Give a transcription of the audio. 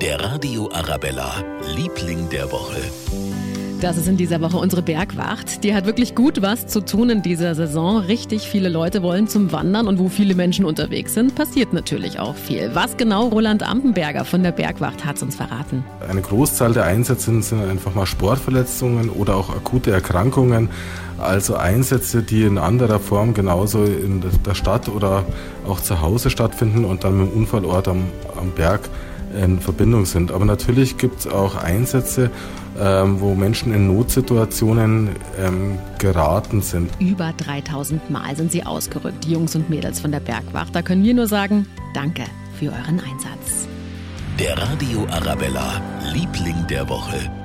Der Radio Arabella, Liebling der Woche. Das ist in dieser Woche unsere Bergwacht. Die hat wirklich gut was zu tun in dieser Saison. Richtig viele Leute wollen zum Wandern und wo viele Menschen unterwegs sind, passiert natürlich auch viel. Was genau Roland Ampenberger von der Bergwacht hat uns verraten. Eine Großzahl der Einsätze sind einfach mal Sportverletzungen oder auch akute Erkrankungen. Also Einsätze, die in anderer Form genauso in der Stadt oder auch zu Hause stattfinden und dann mit dem Unfallort am, am Berg in Verbindung sind. Aber natürlich gibt es auch Einsätze, ähm, wo Menschen in Notsituationen ähm, geraten sind. Über 3000 Mal sind sie ausgerückt, die Jungs und Mädels von der Bergwacht. Da können wir nur sagen, danke für euren Einsatz. Der Radio Arabella, Liebling der Woche.